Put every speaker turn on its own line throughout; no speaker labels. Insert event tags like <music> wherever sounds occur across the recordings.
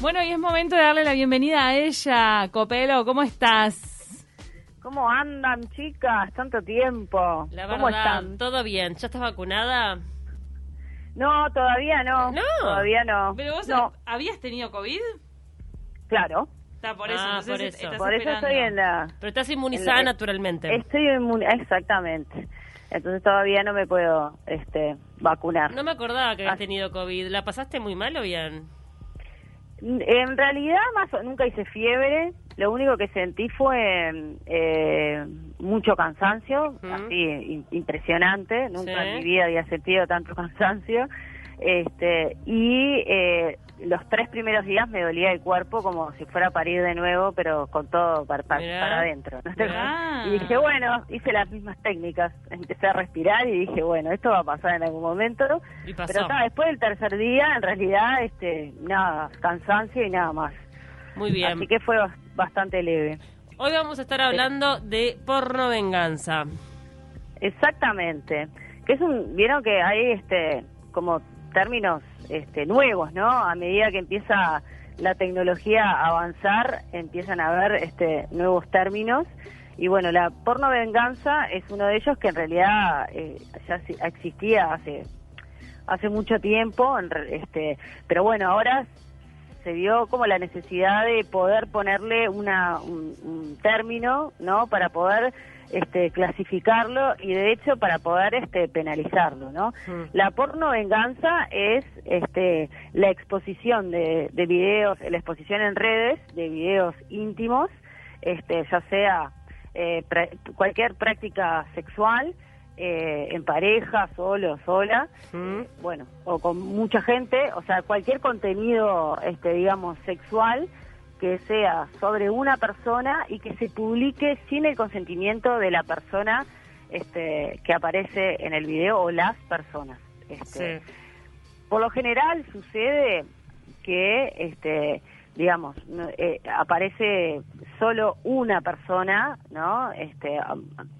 Bueno, y es momento de darle la bienvenida a ella. Copelo, ¿cómo estás?
¿Cómo andan, chicas? Tanto tiempo.
La
¿Cómo
verdad,
están?
todo bien. ¿Ya estás vacunada?
No, todavía no.
No.
Todavía no.
¿Pero vos
no,
habías tenido COVID?
claro.
Está por eso.
Ah,
entonces
por eso.
estás
Por eso estoy en la...
Pero estás inmunizada naturalmente.
Estoy inmun- Exactamente. Entonces todavía no me puedo este, vacunar.
No me acordaba que habías
Ah.
tenido COVID. ¿La pasaste muy mal o bien?
En realidad más o- nunca hice fiebre. Lo único que sentí fue eh, mucho cansancio, así impresionante. Nunca
Sí.
en mi vida había sentido tanto <laughs> cansancio. Este y eh, los tres primeros días me dolía el cuerpo como si fuera a parir de nuevo, pero con todo para, para, para adentro. ¿no? <laughs> Y dije, bueno, hice las mismas técnicas. Empecé a respirar y dije, bueno, esto va a pasar en algún momento.
Y pasó.
Pero después del tercer día, en realidad, este, nada, cansancio y nada más.
Muy bien.
Así que fue bas- bastante leve.
Hoy vamos a estar hablando de porno venganza.
Exactamente. Que es un, vieron que hay este, como términos este, nuevos, ¿no? A medida que empieza la tecnología a avanzar, empiezan a haber este, nuevos términos. Y bueno, la porno venganza es uno de ellos que en realidad eh, ya existía hace hace mucho tiempo, este, pero bueno, ahora se vio como la necesidad de poder ponerle una, un, un término, ¿no? Para poder este, clasificarlo y de hecho para poder este, penalizarlo, ¿no?
Mm.
La porno venganza es este, la exposición de, de videos, la exposición en redes de videos íntimos, este, ya sea eh, pra- cualquier práctica sexual, eh, en pareja, solo, sola,
Mm.
bueno, o con mucha gente, o sea, cualquier contenido, este, digamos, sexual que sea sobre una persona y que se publique sin el consentimiento de la persona este, que aparece en el video o las personas. Este,
Sí.
Por lo general sucede que, este, digamos, eh, aparece solo una persona, ¿no? Este,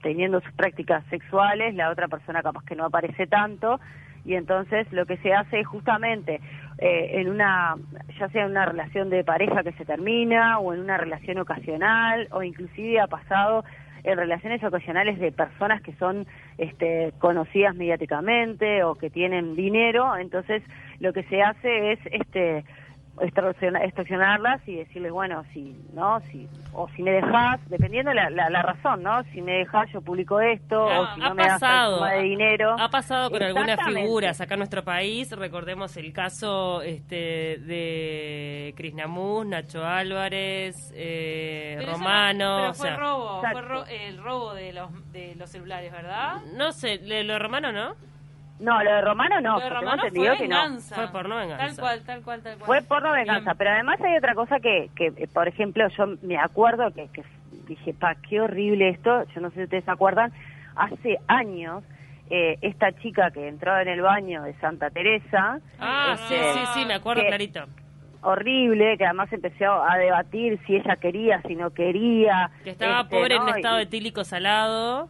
teniendo sus prácticas sexuales, la otra persona capaz que no aparece tanto, y entonces lo que se hace es justamente eh, en una, ya sea en una relación de pareja que se termina, o en una relación ocasional, o inclusive ha pasado en relaciones ocasionales de personas que son este, conocidas mediáticamente o que tienen dinero, entonces lo que se hace es este extorsionarlas y decirles bueno si no si o si me dejas dependiendo la, la, la razón no si me dejas yo publico esto
Ah,
o si
ha
no me
pasado.
de dinero
Ha pasado con algunas figuras acá en nuestro país. Recordemos el caso este, de Krishnamús, Nacho Álvarez, eh,
Pero eso
Romano.
no- pero
o
fue
sea,
robo, fue ro- el robo de los, de los celulares, ¿verdad?
No sé, lo de Romano no.
No lo de Romano no
Lo de Romano fue
que no
venganza.
Fue porno venganza.
Tal cual, tal cual, tal cual.
Fue porno venganza,
Bien.
pero además hay otra cosa que, que eh, por ejemplo, yo me acuerdo que, que dije, pa, qué horrible esto, yo no sé si ustedes se acuerdan, hace años, eh, esta chica que entró en el baño de Santa Teresa,
Ah, sí,
este,
sí, sí, me acuerdo
que-
clarito.
horrible, que además empezó a debatir si ella quería, si no quería.
Que estaba
este,
pobre
¿no?
en estado
Y-
etílico salado.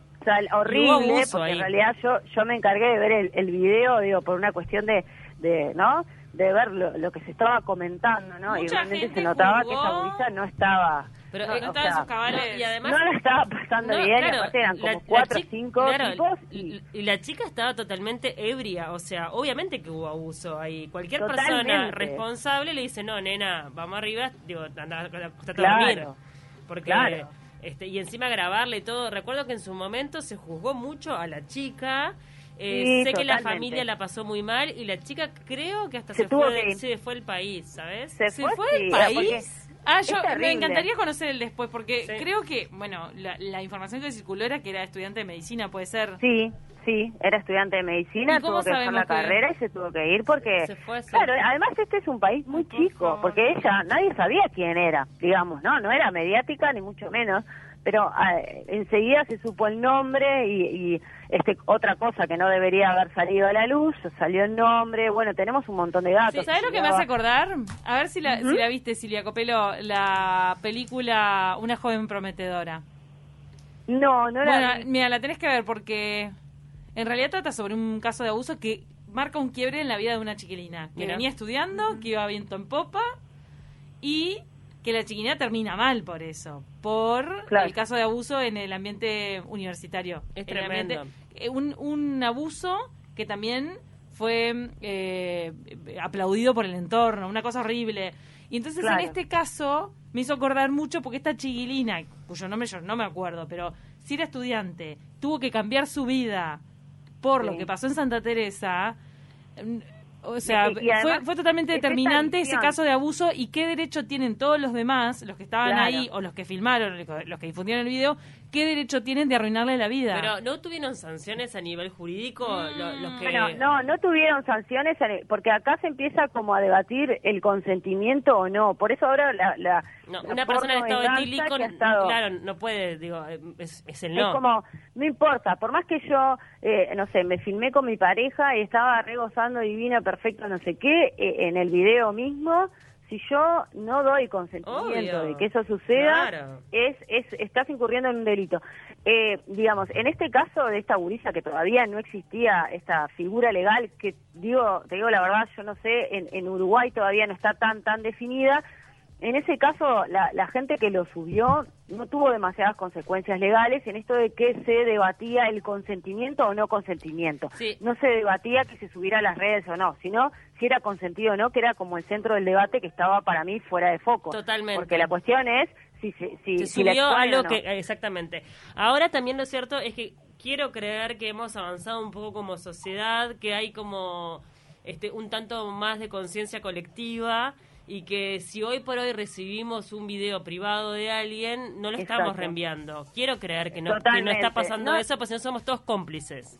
Horrible,
abuso
porque
ahí.
en realidad yo yo me encargué de ver el, el video, digo, por una cuestión de, de ¿no? De ver lo, lo que se estaba comentando, ¿no? y realmente
gente
se notaba que esa gurisa no estaba...
Pero,
No,
eh,
no estaba en
sea,
sus cabales.
y además-
no la estaba pasando
No,
bien,
claro,
aparte eran como
la
cuatro o cinco
claro,
tipos y...
y, la chica estaba totalmente ebria, o sea, obviamente que hubo abuso ahí. Cualquier persona responsable le dice, no, nena, vamos arriba, digo, anda, a
Claro,
dormir. Porque,
claro.
Este, y encima grabarle y todo. Recuerdo que en su momento se juzgó mucho a la chica. Eh,
Sí,
sé que la familia la pasó muy mal y la chica creo que hasta
Se
se, fue,
que
de-
ir.
se fue el país, ¿sabes?
Se
¿Se
fue, sí,
del
porque
país? Ah, yo me encantaría conocer el después, porque
Sí.
creo que, bueno, la, la información que circuló era que era estudiante de medicina, puede ser.
Sí, sí, era estudiante de medicina,
¿Y cómo
tuvo que dejar la
que-
carrera y se tuvo que ir porque...
Se fue.
Claro, además este es un país muy
por
chico,
favor.
porque ella, nadie sabía quién era, digamos, ¿no? No era mediática ni mucho menos, pero ah, enseguida se supo el nombre y, y, este otra cosa que no debería haber salido a la luz, salió el nombre, bueno, tenemos un montón de datos.
¿Sabes lo que me hace acordar? A ver si la, si la viste, Silvia Copelo, la película Una joven prometedora.
No, no.
Bueno, mira, la tenés que ver porque en realidad trata sobre un caso de abuso que marca un quiebre en la vida de una chiquilina que venía estudiando, que iba viento en popa y que la chiquilina termina mal por eso, por
Claro.
el caso de abuso en el ambiente universitario.
Es
ambiente-
tremendo.
eh, un, un abuso que también fue eh, aplaudido por el entorno, una cosa horrible. Y entonces
Claro.
en este caso me hizo acordar mucho porque esta chiquilina, cuyo nombre yo no me acuerdo, pero si era estudiante, tuvo que cambiar su vida por lo que pasó en Santa Teresa. O sea, fue, fue totalmente determinante ese caso de abuso y qué derecho tienen todos los demás, los que estaban
Claro.
ahí o los que filmaron, los que difundieron el video, qué derecho tienen de arruinarle la vida.
Pero ¿no tuvieron sanciones a nivel jurídico lo- los que...
Bueno, no, no tuvieron sanciones porque acá se empieza como a debatir el consentimiento o no. Por eso ahora la, la,
No, una persona en estado etílico,
estado-
claro, no puede, digo, es, es el
Es
no.
como, no importa, por más que yo, eh, no sé, me filmé con mi pareja y estaba regozando divina, perfecto, no sé qué, eh, en el video mismo, si yo no doy consentimiento
Obvio.
de que eso suceda,
Claro.
es, es, estás incurriendo en un delito. Eh, digamos, en este caso de esta gurisa que todavía no existía esta figura legal, que digo, te digo la verdad, yo no sé, en, en Uruguay todavía no está tan, tan definida, en ese caso, la, la gente que lo subió no tuvo demasiadas consecuencias legales en esto de que se debatía el consentimiento o no consentimiento.
Sí.
No se debatía que se subiera a las redes o no, sino si era consentido o no, que era como el centro del debate que estaba para mí fuera de foco.
Totalmente.
Porque la cuestión es si, se- si,
se
si la
subió algo
no.
que exactamente ahora también lo cierto es que quiero creer que hemos avanzado un poco como sociedad que hay como este un tanto más de conciencia colectiva y que si hoy por hoy recibimos un video privado de alguien no lo estamos reenviando quiero creer que no, que no está pasando
No.
eso pues si no somos todos cómplices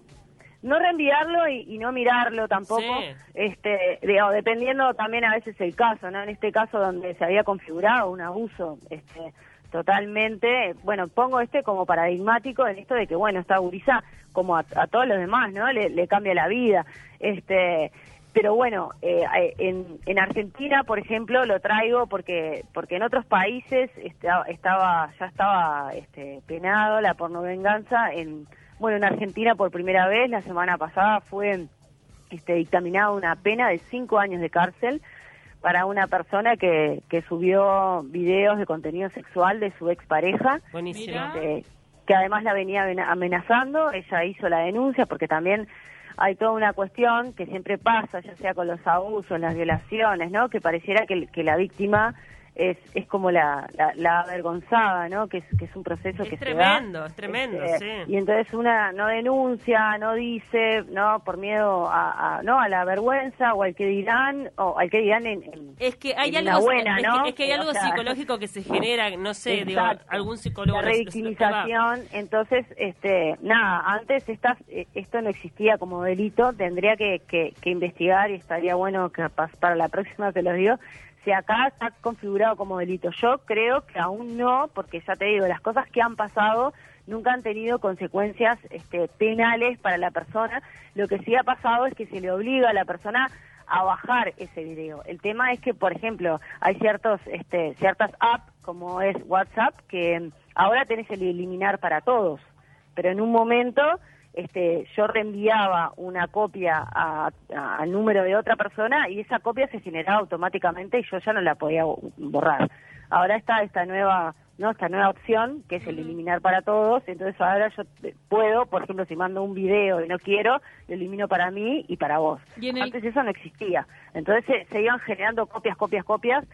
no reenviarlo y, y no mirarlo tampoco,
Sí.
este, digo, dependiendo también a veces el caso, ¿no? En este caso donde se había configurado un abuso, este, totalmente, bueno, pongo este como paradigmático en esto de que, bueno, esta gurisa, como a, a todos los demás, ¿no? Le, le cambia la vida, este, pero bueno, eh, en, en Argentina, por ejemplo, lo traigo porque porque en otros países esta- estaba ya estaba este, penado la pornovenganza en bueno, en Argentina por primera vez, la semana pasada fue este, dictaminada una pena de cinco años de cárcel para una persona que, que subió videos de contenido sexual de su expareja,
buenísimo
Mira.
que, además la venía amena- amenazando. Ella hizo la denuncia porque también hay toda una cuestión que siempre pasa, ya sea con los abusos, las violaciones, ¿no? Que pareciera que, que la víctima es, es como la, la, la avergonzada, ¿no? Que es, que es un proceso
Es
que
tremendo,
se da.
es tremendo,
Este,
sí.
Y entonces una no denuncia, no dice, no por miedo a, a- no a la vergüenza o al que dirán o al que dirán en, en-
Es que hay
en
algo,
buena,
es,
¿no?
que, es que hay
o
algo
sea,
psicológico que se genera, no sé, digo, algún psicólogo
la revictimización entonces este nada antes estas eh, esto no existía como delito tendría que, que, que investigar y estaría bueno que para la próxima te lo digo si acá está configurado como delito yo creo que aún no porque ya te digo las cosas que han pasado nunca han tenido consecuencias este, penales para la persona lo que sí ha pasado es que se le obliga a la persona a bajar ese video. El tema es que, por ejemplo, hay ciertos, este, ciertas apps como es WhatsApp que ahora tenés el eliminar para todos, pero en un momento este, yo reenviaba una copia a- a- al número de otra persona y esa copia se generaba automáticamente y yo ya no la podía bo- borrar. Ahora está esta nueva no esta nueva opción que es el eliminar para todos. Entonces ahora yo eh, puedo por ejemplo si mando un video y no quiero lo elimino para mí y para vos.
Y en el-
antes eso no existía. Entonces se, se iban generando copias copias copias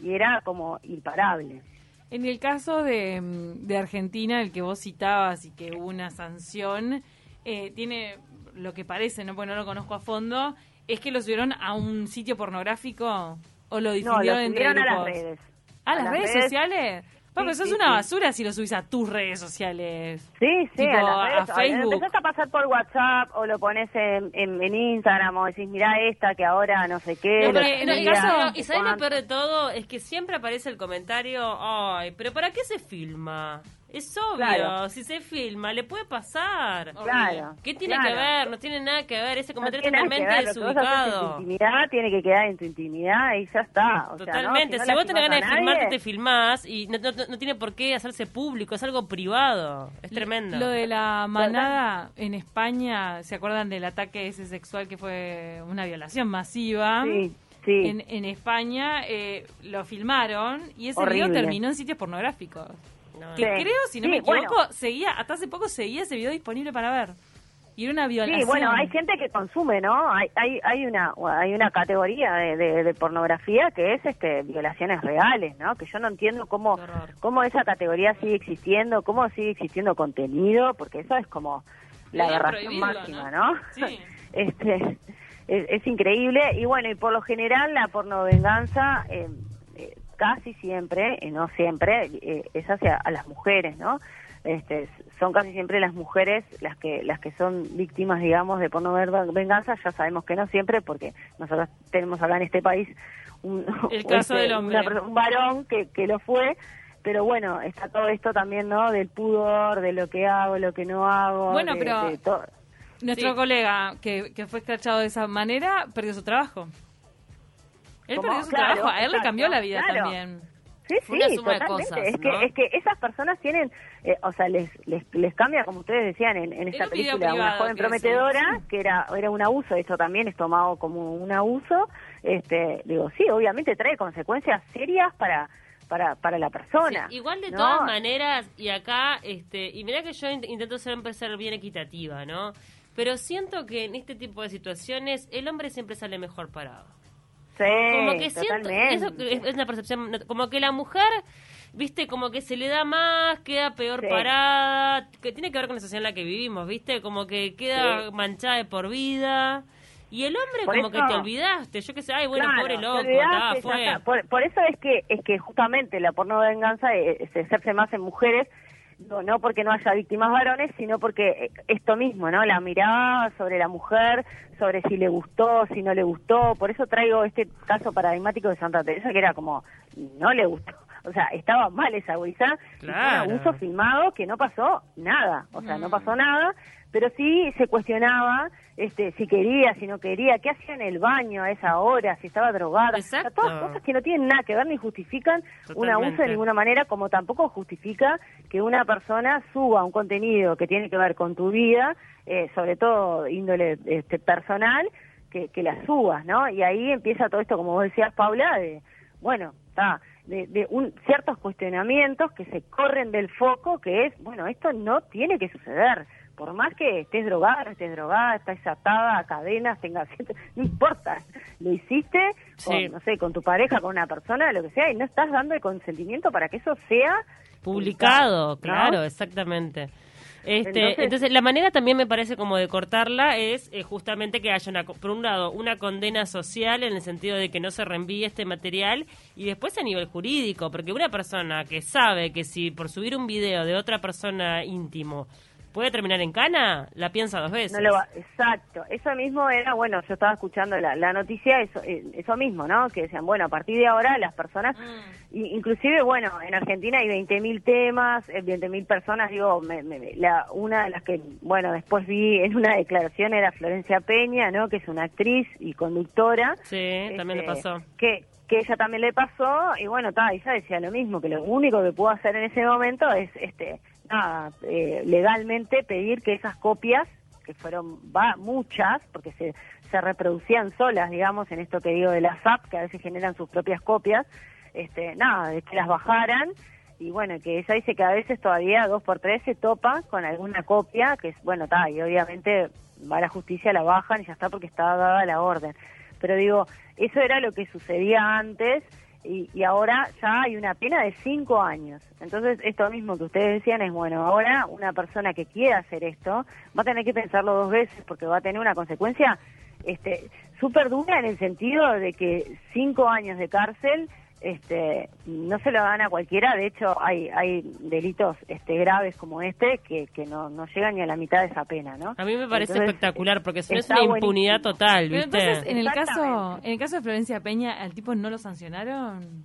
y era como imparable.
En el caso de, mm, de Argentina, el que vos citabas y que hubo una sanción, eh, tiene lo que parece, no porque no lo conozco a fondo, es que lo subieron a un sitio pornográfico o lo
no
difundieron
lo
entre
subieron a las
grupos.
redes
¿A las redes, sociales? Bueno, pero
Sí,
eso
sí,
es una
sí.
basura si lo subís a tus redes sociales.
Sí, sí,
Tipo,
a las redes. o-
Facebook.
Empezás a pasar por WhatsApp o lo pones en, en, en Instagram o decís, mirá esta que ahora no sé qué.
No,
lo
pero en el
subía,
caso,
no
y
sé
sabes lo peor de todo, es que siempre aparece el comentario, ay, pero ¿para qué se filma? Es obvio,
Claro.
si se filma, le puede pasar.
Claro.
¿Qué tiene
claro.
que ver? No tiene nada que ver, ese
No
comentario
que
totalmente
ver, lo que vos haces en tu
desubicado.
intimidad tiene que quedar en tu intimidad y ya está. O sea, ¿no?
Totalmente,
no
si, vos tenés ganas de
a
filmarte, te filmás y no, no- no tiene por qué hacerse público, es algo privado, es tremendo.
Lo de la manada en España, ¿se acuerdan del ataque ese sexual que fue una violación masiva?
Sí. Sí.
en, en España eh, lo filmaron y ese
Horrible.
video terminó en sitios pornográficos.
No,
Sí.
Creo, si no
Sí,
me equivoco,
bueno.
seguía, hasta hace poco seguía ese video disponible para ver. Y era una violación.
Sí, bueno, hay gente que consume, ¿no? Hay hay, hay una hay una categoría de, de- de pornografía que es este violaciones reales, ¿no? Que yo no entiendo cómo cómo esa categoría sigue existiendo, cómo sigue existiendo contenido, porque eso es como la aberración máxima,
¿no?
¿no?
Sí. <laughs>
este es, es increíble y bueno, y por lo general la pornovenganza eh, casi siempre, y no siempre, eh, es hacia a las mujeres, ¿no? Este, son casi siempre las mujeres las que las que son víctimas, digamos, de pornovenganza. Ya sabemos que no siempre, porque nosotros tenemos acá en este país un,
El caso del hombre.
una un varón que, que lo fue. Pero bueno, está todo esto también, ¿no? Del pudor, de lo que hago, lo que no hago.
Bueno,
de-
pero-
de.
Nuestro
Sí.
colega que, que fue escrachado de esa manera perdió su trabajo. Él
¿Cómo?
perdió su
Claro,
trabajo, a él le cambió la vida
claro.
también.
Sí,
Fue una
sí, totalmente.
cosas,
es,
¿no?
que, es que esas personas tienen, eh, o sea, les, les, les cambia, como ustedes decían en, en esta película, una
privado
joven
que
prometedora,
sí.
que era, era un abuso, esto también es tomado como un abuso. Este, digo, sí, obviamente trae consecuencias serias para para, para la persona.
Sí, igual de
¿no?
todas maneras, y acá, este, y mira que yo int- intento siempre ser bien equitativa, ¿no? Pero siento que en este tipo de situaciones el hombre siempre sale mejor parado.
Sí,
como que siento, eso que es, una percepción, como que la mujer, viste, como que se le da más, queda peor
Sí.
parada, que tiene que ver con la sociedad en la que vivimos, viste, como que queda
Sí.
manchada de por vida. Y el hombre
Por
como
eso-
que te olvidaste, yo qué sé, ay, bueno,
Claro,
pobre loco,
olvidaste,
fue.
Por, por eso es que es que justamente la porno venganza eh, se ejerce más en mujeres, no, no porque no haya víctimas varones, sino porque eh, esto mismo, ¿no? La mirada sobre la mujer, sobre si le gustó, si no le gustó. Por eso traigo este caso paradigmático de Santa Teresa, que era como, no le gustó. O sea, estaba mal esa fue
Claro.
un abuso filmado que no pasó nada. O sea, no
Mm.
pasó nada, pero sí se cuestionaba este, si quería, si no quería, qué hacía en el baño a esa hora, si estaba drogada. O sea, todas cosas que no tienen nada que ver ni justifican un abuso de ninguna manera, como tampoco justifica que una persona suba un contenido que tiene que ver con tu vida, eh, sobre todo índole este, personal, que, que la subas, ¿no? Y ahí empieza todo esto, como vos decías, Paula, de, bueno, está, de, de un, ciertos cuestionamientos que se corren del foco, que es, bueno, esto no tiene que suceder. Por más que estés drogada, no estés drogada, estés atada a cadenas, tengas... <laughs> No importa, lo hiciste con,
Sí.
no sé, con tu pareja, con una persona, lo que sea, y no estás dando el consentimiento para que eso sea
Publicado,
¿no?
claro, exactamente. Este, entonces,
Entonces-
la manera también me parece como de cortarla es eh, justamente que haya, una, por un lado, una condena social en el sentido de que no se reenvíe este material y después a nivel jurídico, porque una persona que sabe que si por subir un video de otra persona íntimo puede terminar en cana, la piensa dos veces.
No lo va- exacto, eso mismo era, bueno, yo estaba escuchando la, la noticia, eso, eh, eso mismo, ¿no? Que decían, bueno, a partir de ahora las personas,
Mm.
y- inclusive, bueno, en Argentina hay 20.000 temas, eh, 20.000 personas, digo, me- me- la, una de las que, bueno, después vi en una declaración era Florencia Peña, ¿no? Que es una actriz y conductora.
Sí, también le
este,
pasó.
Que, que ella también le pasó, y bueno, está, ella decía lo mismo, que lo único que pudo hacer en ese momento es, este, nada, eh, legalmente pedir que esas copias, que fueron va, muchas, porque se, se reproducían solas, digamos, en esto que digo de las apps, que a veces generan sus propias copias, este, nada, de que las bajaran, y bueno, que ella dice que a veces todavía dos por tres se topa con alguna copia, que es, bueno, está, y obviamente va la justicia, la bajan y ya está porque está dada la orden. Pero digo, eso era lo que sucedía antes y, y ahora ya hay una pena de cinco años. Entonces, esto mismo que ustedes decían es, bueno, ahora una persona que quiera hacer esto va a tener que pensarlo dos veces porque va a tener una consecuencia este súper dura en el sentido de que cinco años de cárcel este no se lo dan a cualquiera de hecho hay hay delitos este graves como este que, que no, no llegan ni a la mitad de esa pena no
A mí me parece
Entonces,
espectacular porque si no es una impunidad total,
Pero
¿viste?
entonces, en el caso en el caso de Florencia Peña, ¿al tipo no lo sancionaron?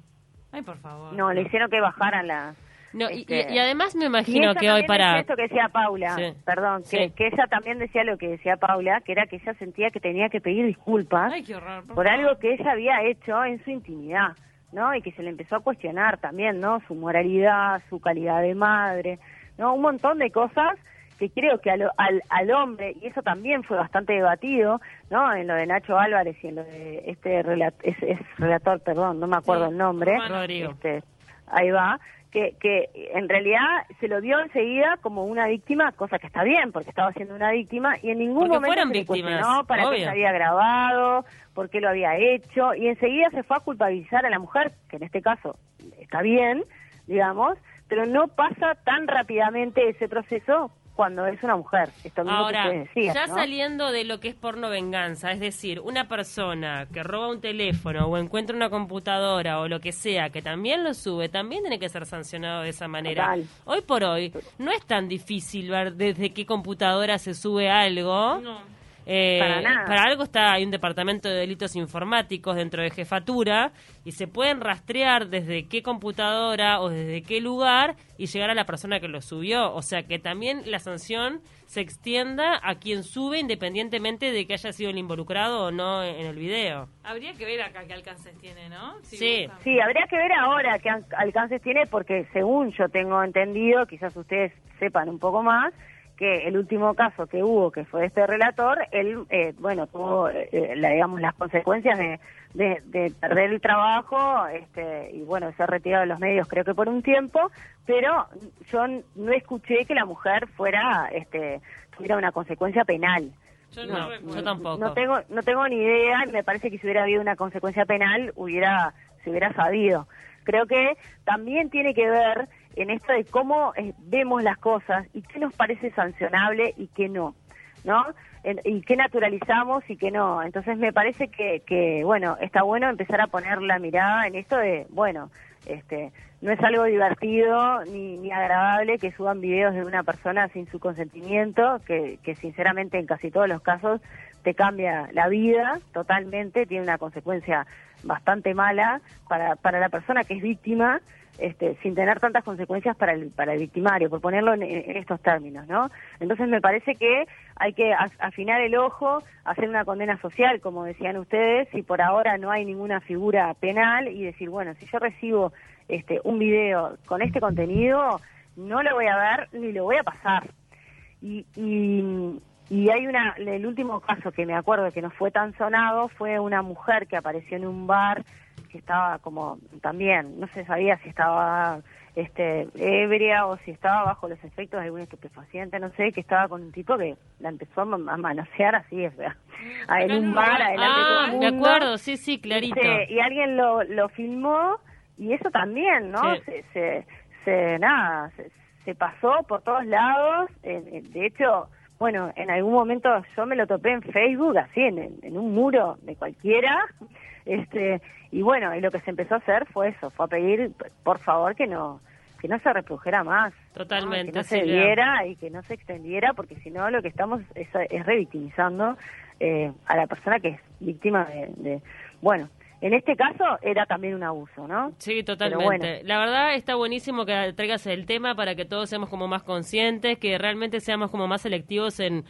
Ay, por favor.
no le hicieron que bajaran la
No,
este,
y- y además me imagino que hoy para...
esto que decía Paula,
Sí.
perdón, que,
Sí.
que ella también decía lo que decía Paula, que era que ella sentía que tenía que pedir disculpas
Ay, qué horror.
por algo que ella había hecho en su intimidad, ¿no? Y que se le empezó a cuestionar también, ¿no? Su moralidad, su calidad de madre, ¿no? Un montón de cosas que creo que al, al, hombre, y eso también fue bastante debatido, ¿no? En lo de Nacho Álvarez y en lo de este es, relator, perdón, no me acuerdo el nombre.
Rodrigo.
Este, ahí va. Que, que en realidad se lo vio enseguida como una víctima, cosa que está bien, porque estaba siendo una víctima, y en ningún momento se cuestionó para qué se había grabado, por qué lo había hecho, y enseguida se fue a culpabilizar a la mujer, que en este caso está bien, digamos, pero no pasa tan rápidamente ese proceso cuando es una mujer. Esto mismo
Ahora,
que
ya saliendo de lo que es porno venganza, es decir, una persona que roba un teléfono o encuentra una computadora o lo que sea, que también lo sube, también tiene que ser sancionado de esa manera. Hoy por hoy no es tan difícil ver desde qué computadora se sube algo. No
eh, para,
algo está hay un departamento de delitos informáticos dentro de jefatura y se pueden rastrear desde qué computadora o desde qué lugar y llegar a la persona que lo subió. O sea que también la sanción se extienda a quien sube independientemente de que haya sido el involucrado o no en el video.
Habría que ver acá qué alcances tiene, ¿no?
sí.
Sí, habría que ver ahora qué alcances tiene porque según yo tengo entendido, quizás ustedes sepan un poco más, que el último caso que hubo, que fue este relator, él, eh, bueno, tuvo, eh, la, digamos, las consecuencias de, de, perder el trabajo este, y, bueno, ser retirado de los medios creo que por un tiempo, pero yo no escuché que la mujer fuera, este, tuviera una consecuencia penal.
Yo no, yo tampoco.
No tengo, no tengo ni idea, me parece que si hubiera habido una consecuencia penal, hubiera, se hubiera sabido. Creo que también tiene que ver en esto de cómo eh, vemos las cosas y qué nos parece sancionable y qué no, ¿no? y qué naturalizamos y qué no. Entonces me parece que, que, bueno, está bueno empezar a poner la mirada en esto de, bueno, este, no es algo divertido ni, ni agradable que suban videos de una persona sin su consentimiento, que, que sinceramente en casi todos los casos te cambia la vida totalmente, tiene una consecuencia bastante mala para, para la persona que es víctima este, sin tener tantas consecuencias para el, para el victimario, por ponerlo en, estos términos, ¿no? Entonces me parece que hay que afinar el ojo, hacer una condena social, como decían ustedes, si por ahora no hay ninguna figura penal y decir, bueno, si yo recibo este, un video con este contenido, no lo voy a ver ni lo voy a pasar. Y, y, y hay una, el último caso que me acuerdo que no fue tan sonado fue una mujer que apareció en un bar que estaba como también, no se sabía si estaba este ebria o si estaba bajo los efectos de algún estupefaciente, no sé, que estaba con un tipo que la empezó a manosear así, es verdad, en un bar adelante
de todo el mundo. de acuerdo, sí, sí, clarito.
y alguien lo, lo filmó y eso también, ¿no? Se, se, se, nada, se, pasó por todos lados, de hecho bueno, en algún momento yo me lo topé en Facebook, así, en, en, un muro de cualquiera, este, y bueno, y lo que se empezó a hacer fue eso, fue a pedir, por favor, que no que no se reprodujera más.
Totalmente.
Que no se diera y que no se extendiera, porque si no lo que estamos es, es revictimizando eh, a la persona que es víctima de, de, bueno, en este caso era también un abuso, ¿no?
Sí, totalmente. La verdad está buenísimo que traigas el tema para que todos seamos como más conscientes, que realmente seamos como más selectivos en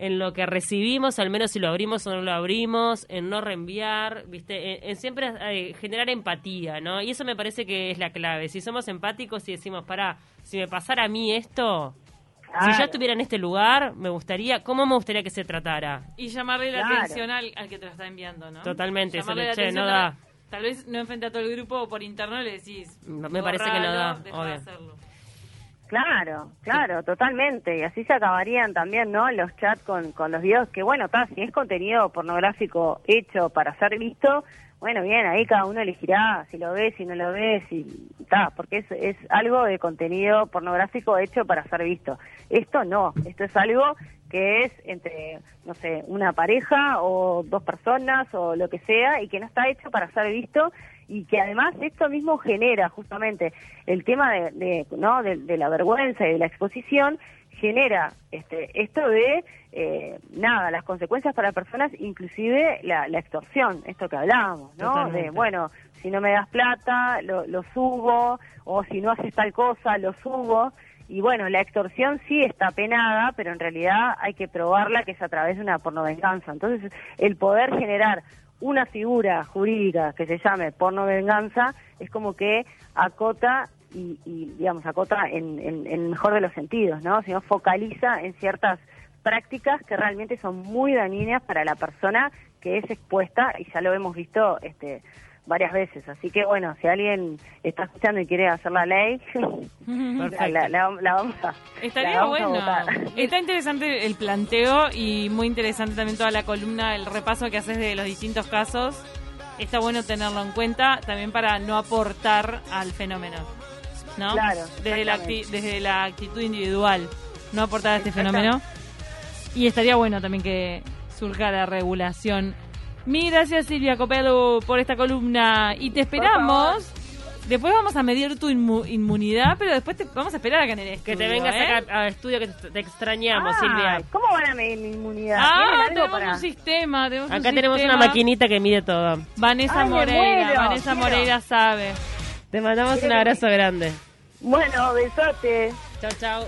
en lo que recibimos, al menos si lo abrimos o no lo abrimos, en no reenviar, ¿viste? En, siempre eh, generar empatía, ¿no? Y eso me parece que es la clave. Si somos empáticos y decimos, para, si me pasara a mí esto, si yo estuviera en este lugar, me gustaría, ¿cómo me gustaría que se tratara?
Y llamarle la atención al, que te lo está enviando, ¿no?
Totalmente, che, no da.
Tal vez no enfrente a todo el grupo o por interno le decís.
Me parece que no da, obvio.
Claro, claro, totalmente. Y así se acabarían también, ¿no? Los chats con, con los videos, que bueno, está, si es contenido pornográfico hecho para ser visto, bueno, bien, ahí cada uno elegirá si lo ve, si no lo ve, si está, porque es, es algo de contenido pornográfico hecho para ser visto. Esto no, esto es algo que es entre, no sé, una pareja o dos personas o lo que sea y que no está hecho para ser visto y que además esto mismo genera justamente el tema de, ¿no? De, la vergüenza y de la exposición genera este, esto de eh, nada las consecuencias para personas inclusive la, extorsión esto que hablábamos no de bueno si no me das plata lo, lo subo o si no haces tal cosa lo subo y bueno, la extorsión sí está penada, pero en realidad hay que probarla que es a través de una pornovenganza. Entonces, el poder generar una figura jurídica que se llame porno venganza es como que acota y, y, digamos, acota en, en, en el mejor de los sentidos, ¿no? Sino focaliza en ciertas prácticas que realmente son muy dañinas para la persona que es expuesta y ya lo hemos visto este varias veces. Así que bueno, si alguien está escuchando y quiere hacer la ley, <laughs> la, la- la- la vamos a
Estaría
a
bueno.
votar.
Está interesante el planteo y muy interesante también toda la columna, el repaso que haces de los distintos casos. Está bueno tenerlo en cuenta también para no aportar al fenómeno. ¿No?
Claro,
desde la, desde la actitud individual, no aportar a este fenómeno. Y estaría bueno también que surja la regulación. Mil gracias Silvia Copelu por esta columna y te esperamos. Después vamos a medir tu inmu- inmunidad, pero después te vamos a esperar a que en el
Que te
estudio,
vengas
¿eh?
acá al estudio que te, te extrañamos,
Ah,
Silvia.
¿Cómo van a medir mi inmunidad?
Ah,
¿Tienen algo
tenemos
para-
un sistema. Tenemos un
Acá tenemos
sistema.
una maquinita que mide todo.
Vanessa
Ay,
Moreira,
muero,
Vanessa
quiero.
Moreira sabe.
Te mandamos un abrazo grande.
Bueno, besote.
Chao, chao.